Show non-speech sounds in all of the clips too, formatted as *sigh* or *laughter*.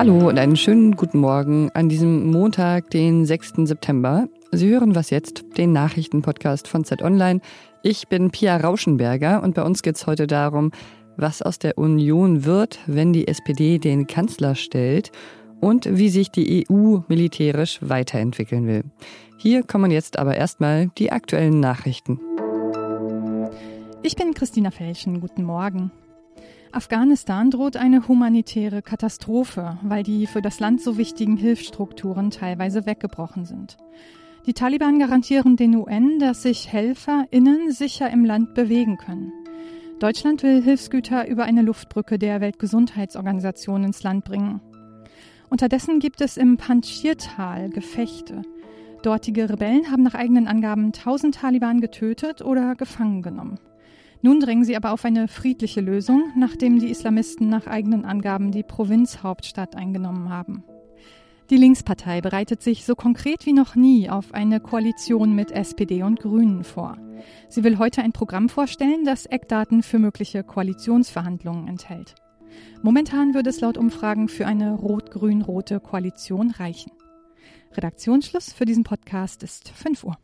Hallo und einen schönen guten Morgen an diesem Montag, den 6. September. Sie hören was jetzt, den Nachrichtenpodcast von Z Online. Ich bin Pia Rauschenberger und bei uns geht es heute darum, was aus der Union wird, wenn die SPD den Kanzler stellt und wie sich die EU militärisch weiterentwickeln will. Hier kommen jetzt aber erstmal die aktuellen Nachrichten. Ich bin Christina Felschen. Guten Morgen. Afghanistan droht eine humanitäre Katastrophe, weil die für das Land so wichtigen Hilfsstrukturen teilweise weggebrochen sind. Die Taliban garantieren den UN, dass sich HelferInnen sicher im Land bewegen können. Deutschland will Hilfsgüter über eine Luftbrücke der Weltgesundheitsorganisation ins Land bringen. Unterdessen gibt es im Panjshir-Tal Gefechte. Dortige Rebellen haben nach eigenen Angaben 1000 Taliban getötet oder gefangen genommen. Nun drängen sie aber auf eine friedliche Lösung, nachdem die Islamisten nach eigenen Angaben die Provinzhauptstadt eingenommen haben. Die Linkspartei bereitet sich so konkret wie noch nie auf eine Koalition mit SPD und Grünen vor. Sie will heute ein Programm vorstellen, das Eckdaten für mögliche Koalitionsverhandlungen enthält. Momentan würde es laut Umfragen für eine rot-grün-rote Koalition reichen. Redaktionsschluss für diesen Podcast ist 5 Uhr.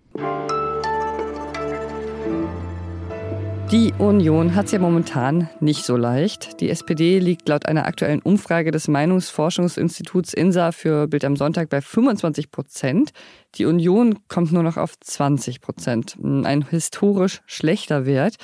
Die Union hat es ja momentan nicht so leicht. Die SPD liegt laut einer aktuellen Umfrage des Meinungsforschungsinstituts INSA für Bild am Sonntag bei 25 Prozent. Die Union kommt nur noch auf 20 Prozent. Ein historisch schlechter Wert.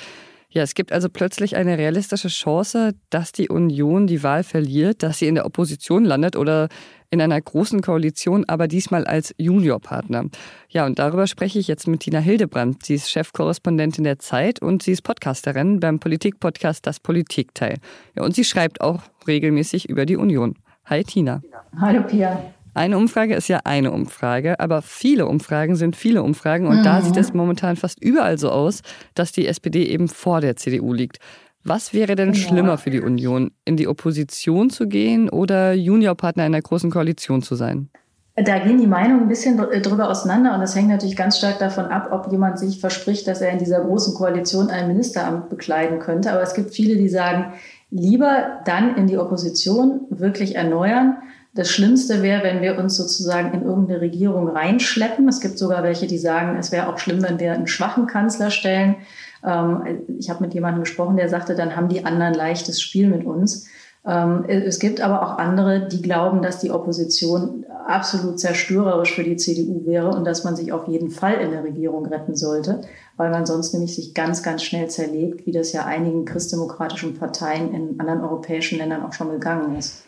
Ja, es gibt also plötzlich eine realistische Chance, dass die Union die Wahl verliert, dass sie in der Opposition landet oder in einer großen Koalition, aber diesmal als Juniorpartner. Ja, und darüber spreche ich jetzt mit Tina Hildebrand. Sie ist Chefkorrespondentin der Zeit und sie ist Podcasterin beim Politikpodcast Das Politikteil. Ja, und sie schreibt auch regelmäßig über die Union. Hi Tina. Hallo Pia. Eine Umfrage ist ja eine Umfrage, aber viele Umfragen sind viele Umfragen und mhm. da sieht es momentan fast überall so aus, dass die SPD eben vor der CDU liegt. Was wäre denn genau. schlimmer für die Union, in die Opposition zu gehen oder Juniorpartner in einer großen Koalition zu sein? Da gehen die Meinungen ein bisschen drüber auseinander und das hängt natürlich ganz stark davon ab, ob jemand sich verspricht, dass er in dieser großen Koalition ein Ministeramt bekleiden könnte. Aber es gibt viele, die sagen, lieber dann in die Opposition wirklich erneuern das Schlimmste wäre, wenn wir uns sozusagen in irgendeine Regierung reinschleppen. Es gibt sogar welche, die sagen, es wäre auch schlimm, wenn wir einen schwachen Kanzler stellen. Ähm, ich habe mit jemandem gesprochen, der sagte, dann haben die anderen leichtes Spiel mit uns. Ähm, es gibt aber auch andere, die glauben, dass die Opposition absolut zerstörerisch für die CDU wäre und dass man sich auf jeden Fall in der Regierung retten sollte, weil man sonst nämlich sich ganz, ganz schnell zerlegt, wie das ja einigen christdemokratischen Parteien in anderen europäischen Ländern auch schon gegangen ist.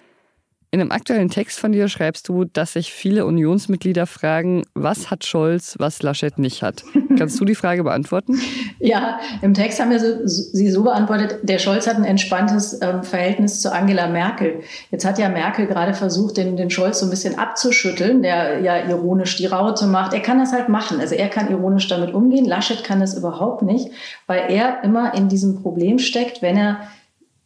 In einem aktuellen Text von dir schreibst du, dass sich viele Unionsmitglieder fragen, was hat Scholz, was Laschet nicht hat. Kannst du die Frage beantworten? *laughs* ja, im Text haben wir so, sie so beantwortet, der Scholz hat ein entspanntes ähm, Verhältnis zu Angela Merkel. Jetzt hat ja Merkel gerade versucht, den, den Scholz so ein bisschen abzuschütteln, der ja ironisch die Raute macht. Er kann das halt machen. Also er kann ironisch damit umgehen. Laschet kann das überhaupt nicht, weil er immer in diesem Problem steckt, wenn er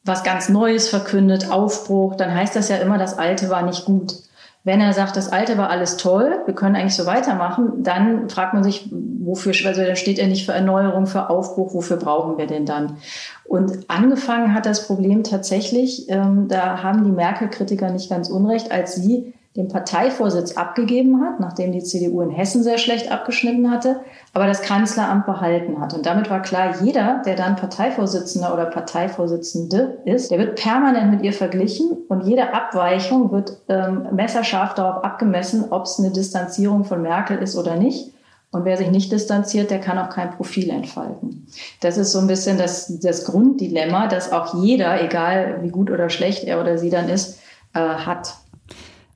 was ganz Neues verkündet, Aufbruch, dann heißt das ja immer, das Alte war nicht gut. Wenn er sagt, das Alte war alles toll, wir können eigentlich so weitermachen, dann fragt man sich, wofür, also dann steht er nicht für Erneuerung, für Aufbruch, wofür brauchen wir denn dann? Und angefangen hat das Problem tatsächlich, ähm, da haben die Merkel-Kritiker nicht ganz unrecht, als sie den Parteivorsitz abgegeben hat, nachdem die CDU in Hessen sehr schlecht abgeschnitten hatte, aber das Kanzleramt behalten hat. Und damit war klar, jeder, der dann Parteivorsitzender oder Parteivorsitzende ist, der wird permanent mit ihr verglichen und jede Abweichung wird ähm, messerscharf darauf abgemessen, ob es eine Distanzierung von Merkel ist oder nicht. Und wer sich nicht distanziert, der kann auch kein Profil entfalten. Das ist so ein bisschen das, das Grunddilemma, das auch jeder, egal wie gut oder schlecht er oder sie dann ist, äh, hat.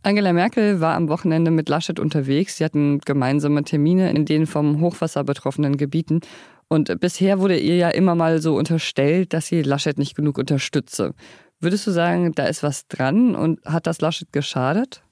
Angela Merkel war am Wochenende mit Laschet unterwegs. Sie hatten gemeinsame Termine in den vom Hochwasser betroffenen Gebieten. Und bisher wurde ihr ja immer mal so unterstellt, dass sie Laschet nicht genug unterstütze. Würdest du sagen, da ist was dran und hat das Laschet geschadet?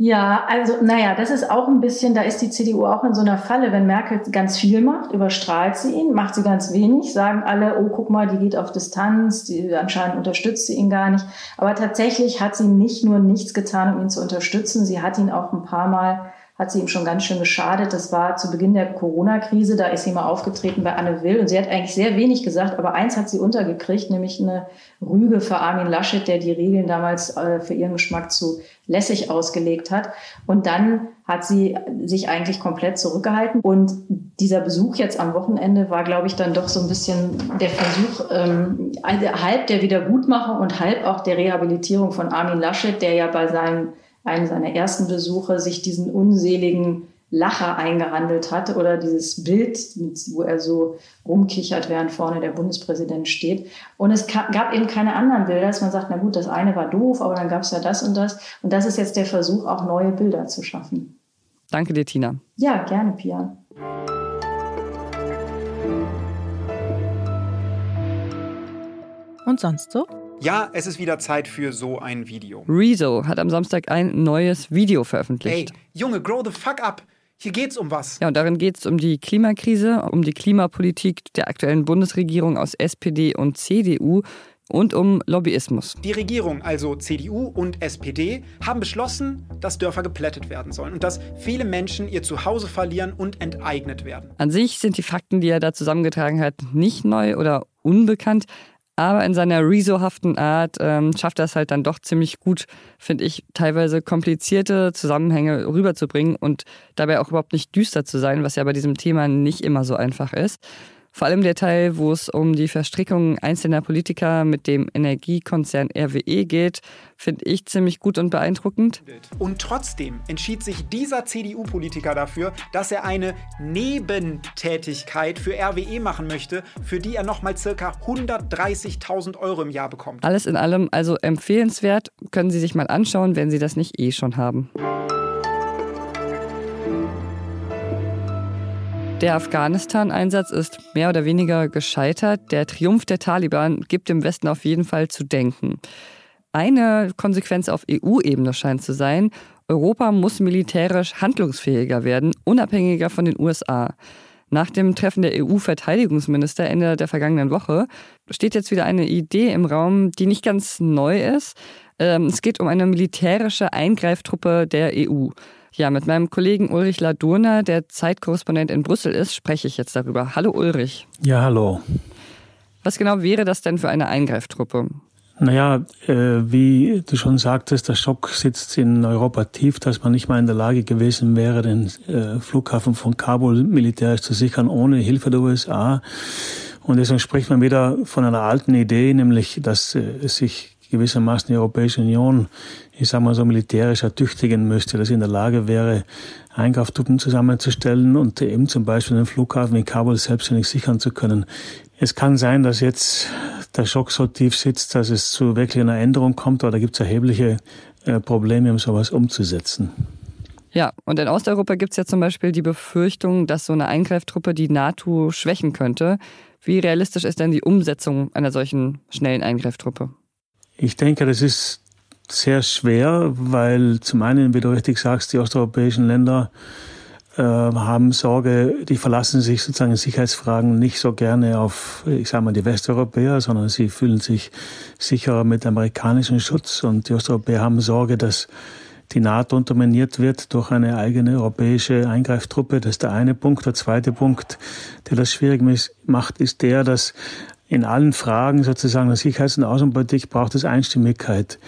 Ja, also naja, das ist auch ein bisschen, da ist die CDU auch in so einer Falle. Wenn Merkel ganz viel macht, überstrahlt sie ihn, macht sie ganz wenig, sagen alle, oh, guck mal, die geht auf Distanz, die, anscheinend unterstützt sie ihn gar nicht. Aber tatsächlich hat sie nicht nur nichts getan, um ihn zu unterstützen, sie hat ihn auch ein paar Mal hat sie ihm schon ganz schön geschadet. Das war zu Beginn der Corona-Krise, da ist sie mal aufgetreten bei Anne Will und sie hat eigentlich sehr wenig gesagt, aber eins hat sie untergekriegt, nämlich eine Rüge für Armin Laschet, der die Regeln damals äh, für ihren Geschmack zu lässig ausgelegt hat. Und dann hat sie sich eigentlich komplett zurückgehalten. Und dieser Besuch jetzt am Wochenende war, glaube ich, dann doch so ein bisschen der Versuch, ähm, halb der Wiedergutmachung und halb auch der Rehabilitierung von Armin Laschet, der ja bei seinem einem seiner ersten Besuche sich diesen unseligen Lacher eingehandelt hat oder dieses Bild, wo er so rumkichert, während vorne der Bundespräsident steht. Und es gab eben keine anderen Bilder, dass man sagt, na gut, das eine war doof, aber dann gab es ja das und das. Und das ist jetzt der Versuch, auch neue Bilder zu schaffen. Danke dir, Tina. Ja, gerne, Pia. Und sonst so? Ja, es ist wieder Zeit für so ein Video. Rezo hat am Samstag ein neues Video veröffentlicht. Ey, Junge, grow the fuck up. Hier geht's um was. Ja, und darin geht es um die Klimakrise, um die Klimapolitik der aktuellen Bundesregierung aus SPD und CDU und um Lobbyismus. Die Regierung, also CDU und SPD, haben beschlossen, dass Dörfer geplättet werden sollen und dass viele Menschen ihr Zuhause verlieren und enteignet werden. An sich sind die Fakten, die er da zusammengetragen hat, nicht neu oder unbekannt. Aber in seiner Rezo-haften Art ähm, schafft er es halt dann doch ziemlich gut, finde ich, teilweise komplizierte Zusammenhänge rüberzubringen und dabei auch überhaupt nicht düster zu sein, was ja bei diesem Thema nicht immer so einfach ist. Vor allem der Teil, wo es um die Verstrickung einzelner Politiker mit dem Energiekonzern RWE geht, finde ich ziemlich gut und beeindruckend. Und trotzdem entschied sich dieser CDU-Politiker dafür, dass er eine Nebentätigkeit für RWE machen möchte, für die er nochmal circa 130.000 Euro im Jahr bekommt. Alles in allem also empfehlenswert, können Sie sich mal anschauen, wenn Sie das nicht eh schon haben. Der Afghanistan-Einsatz ist mehr oder weniger gescheitert. Der Triumph der Taliban gibt dem Westen auf jeden Fall zu denken. Eine Konsequenz auf EU-Ebene scheint zu sein, Europa muss militärisch handlungsfähiger werden, unabhängiger von den USA. Nach dem Treffen der EU-Verteidigungsminister Ende der vergangenen Woche steht jetzt wieder eine Idee im Raum, die nicht ganz neu ist. Ähm, es geht um eine militärische Eingreiftruppe der EU. Ja, mit meinem Kollegen Ulrich Ladurna, der Zeitkorrespondent in Brüssel ist, spreche ich jetzt darüber. Hallo Ulrich. Ja, hallo. Was genau wäre das denn für eine Eingreiftruppe? Naja, äh, wie du schon sagtest, der Schock sitzt in Europa tief, dass man nicht mal in der Lage gewesen wäre, den äh, Flughafen von Kabul militärisch zu sichern, ohne Hilfe der USA. Und deswegen spricht man wieder von einer alten Idee, nämlich, dass äh, sich gewissermaßen die Europäische Union, ich sage mal so militärisch ertüchtigen müsste, dass sie in der Lage wäre, Eingreiftruppen zusammenzustellen und eben zum Beispiel den Flughafen in Kabul selbstständig sichern zu können. Es kann sein, dass jetzt der Schock so tief sitzt, dass es zu wirklich einer Änderung kommt, aber da gibt es erhebliche äh, Probleme, um sowas umzusetzen. Ja, und in Osteuropa gibt es ja zum Beispiel die Befürchtung, dass so eine Eingreiftruppe die NATO schwächen könnte. Wie realistisch ist denn die Umsetzung einer solchen schnellen Eingreiftruppe? Ich denke, das ist sehr schwer, weil zum einen, wie du richtig sagst, die osteuropäischen Länder äh, haben Sorge, die verlassen sich sozusagen in Sicherheitsfragen nicht so gerne auf, ich sage mal, die Westeuropäer, sondern sie fühlen sich sicherer mit amerikanischem Schutz und die Osteuropäer haben Sorge, dass die NATO unterminiert wird durch eine eigene europäische Eingreiftruppe. Das ist der eine Punkt. Der zweite Punkt, der das schwierig macht, ist der, dass in allen Fragen sozusagen der Sicherheits- und Außenpolitik braucht es Einstimmigkeit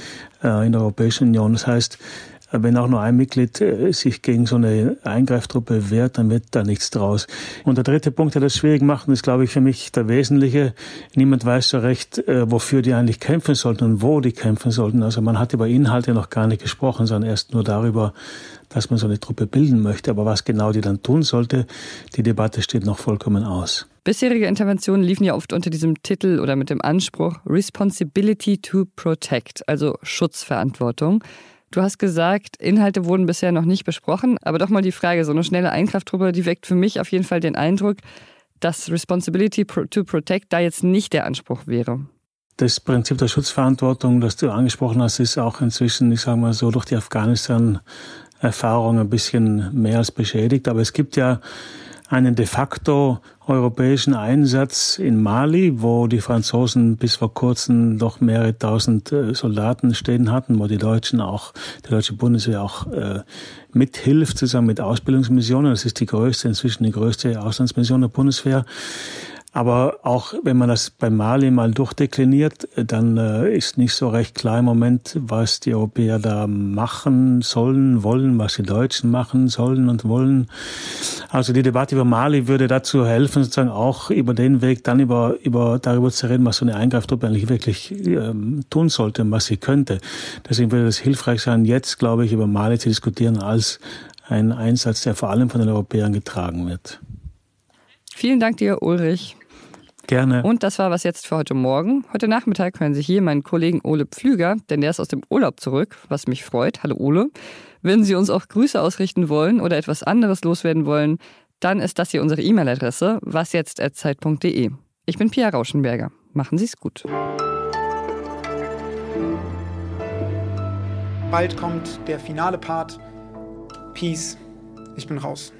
äh, in der Europäischen Union. Das heißt, äh, wenn auch nur ein Mitglied äh, sich gegen so eine Eingreiftruppe wehrt, dann wird da nichts draus. Und der dritte Punkt, der das schwierig macht, ist, glaube ich, für mich der wesentliche. Niemand weiß so recht, äh, wofür die eigentlich kämpfen sollten und wo die kämpfen sollten. Also man hat über Inhalte noch gar nicht gesprochen, sondern erst nur darüber, dass man so eine Truppe bilden möchte. Aber was genau die dann tun sollte, die Debatte steht noch vollkommen aus. Bisherige Interventionen liefen ja oft unter diesem Titel oder mit dem Anspruch Responsibility to Protect, also Schutzverantwortung. Du hast gesagt, Inhalte wurden bisher noch nicht besprochen, aber doch mal die Frage, so eine schnelle Einkrafttruppe, die weckt für mich auf jeden Fall den Eindruck, dass Responsibility to Protect da jetzt nicht der Anspruch wäre. Das Prinzip der Schutzverantwortung, das du angesprochen hast, ist auch inzwischen, ich sage mal so, durch die Afghanistan-Erfahrung ein bisschen mehr als beschädigt. Aber es gibt ja einen de facto europäischen Einsatz in Mali, wo die Franzosen bis vor kurzem doch mehrere tausend äh, Soldaten stehen hatten, wo die Deutschen auch, die deutsche Bundeswehr auch äh, mithilft, zusammen mit Ausbildungsmissionen. Das ist die größte, inzwischen die größte Auslandsmission der Bundeswehr. Aber auch wenn man das bei Mali mal durchdekliniert, dann äh, ist nicht so recht klar im Moment, was die Europäer da machen sollen, wollen, was die Deutschen machen sollen und wollen. Also die Debatte über Mali würde dazu helfen, sozusagen auch über den Weg dann über, über darüber zu reden, was so eine Eingreiftruppe eigentlich wirklich ähm, tun sollte und was sie könnte. Deswegen würde es hilfreich sein, jetzt, glaube ich, über Mali zu diskutieren als ein Einsatz, der vor allem von den Europäern getragen wird. Vielen Dank dir, Ulrich. Gerne. Und das war was jetzt für heute Morgen. Heute Nachmittag hören Sie hier meinen Kollegen Ole Pflüger, denn der ist aus dem Urlaub zurück, was mich freut. Hallo Ole. Wenn Sie uns auch Grüße ausrichten wollen oder etwas anderes loswerden wollen, dann ist das hier unsere E-Mail-Adresse wasjetzt.zeit.de. Ich bin Pia Rauschenberger. Machen Sie es gut. Bald kommt der finale Part. Peace. Ich bin raus.